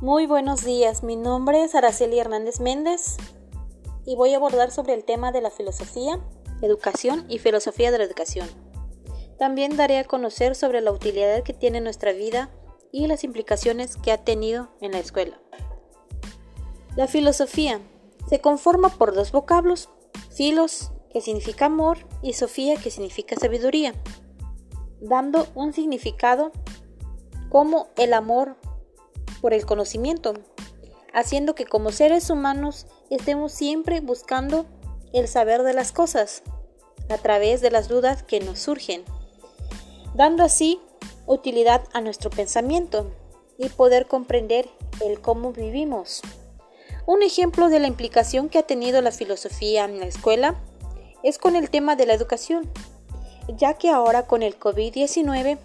Muy buenos días, mi nombre es Araceli Hernández Méndez y voy a abordar sobre el tema de la filosofía, educación y filosofía de la educación. También daré a conocer sobre la utilidad que tiene nuestra vida y las implicaciones que ha tenido en la escuela. La filosofía se conforma por dos vocablos, filos, que significa amor, y sofía, que significa sabiduría, dando un significado como el amor por el conocimiento, haciendo que como seres humanos estemos siempre buscando el saber de las cosas a través de las dudas que nos surgen, dando así utilidad a nuestro pensamiento y poder comprender el cómo vivimos. Un ejemplo de la implicación que ha tenido la filosofía en la escuela es con el tema de la educación, ya que ahora con el COVID-19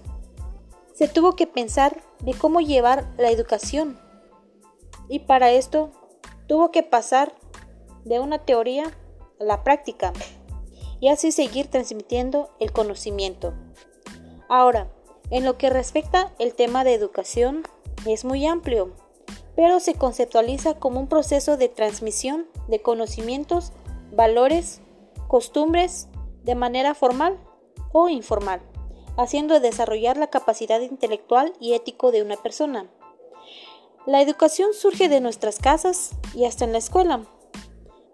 se tuvo que pensar de cómo llevar la educación. Y para esto tuvo que pasar de una teoría a la práctica y así seguir transmitiendo el conocimiento. Ahora, en lo que respecta el tema de educación, es muy amplio, pero se conceptualiza como un proceso de transmisión de conocimientos, valores, costumbres de manera formal o informal haciendo desarrollar la capacidad intelectual y ético de una persona. La educación surge de nuestras casas y hasta en la escuela,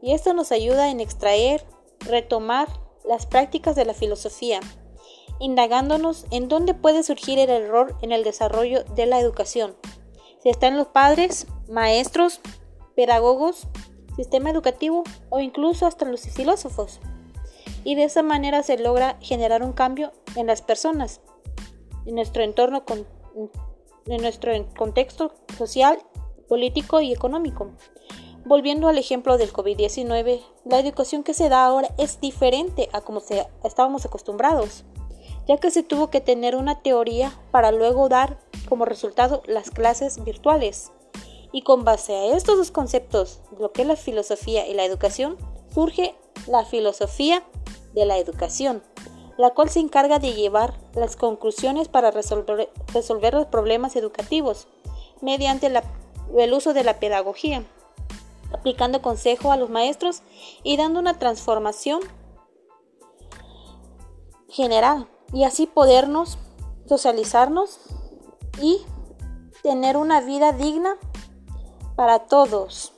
y esto nos ayuda en extraer, retomar las prácticas de la filosofía, indagándonos en dónde puede surgir el error en el desarrollo de la educación. Si están los padres, maestros, pedagogos, sistema educativo o incluso hasta los filósofos y de esa manera se logra generar un cambio en las personas, en nuestro entorno, en nuestro contexto social, político y económico. Volviendo al ejemplo del COVID-19, la educación que se da ahora es diferente a como se, estábamos acostumbrados, ya que se tuvo que tener una teoría para luego dar como resultado las clases virtuales. Y con base a estos dos conceptos, lo que es la filosofía y la educación, surge la filosofía de la educación, la cual se encarga de llevar las conclusiones para resolver, los problemas educativos mediante el uso de la pedagogía, aplicando consejo a los maestros y dando una transformación general y así podernos socializarnos y tener una vida digna para todos.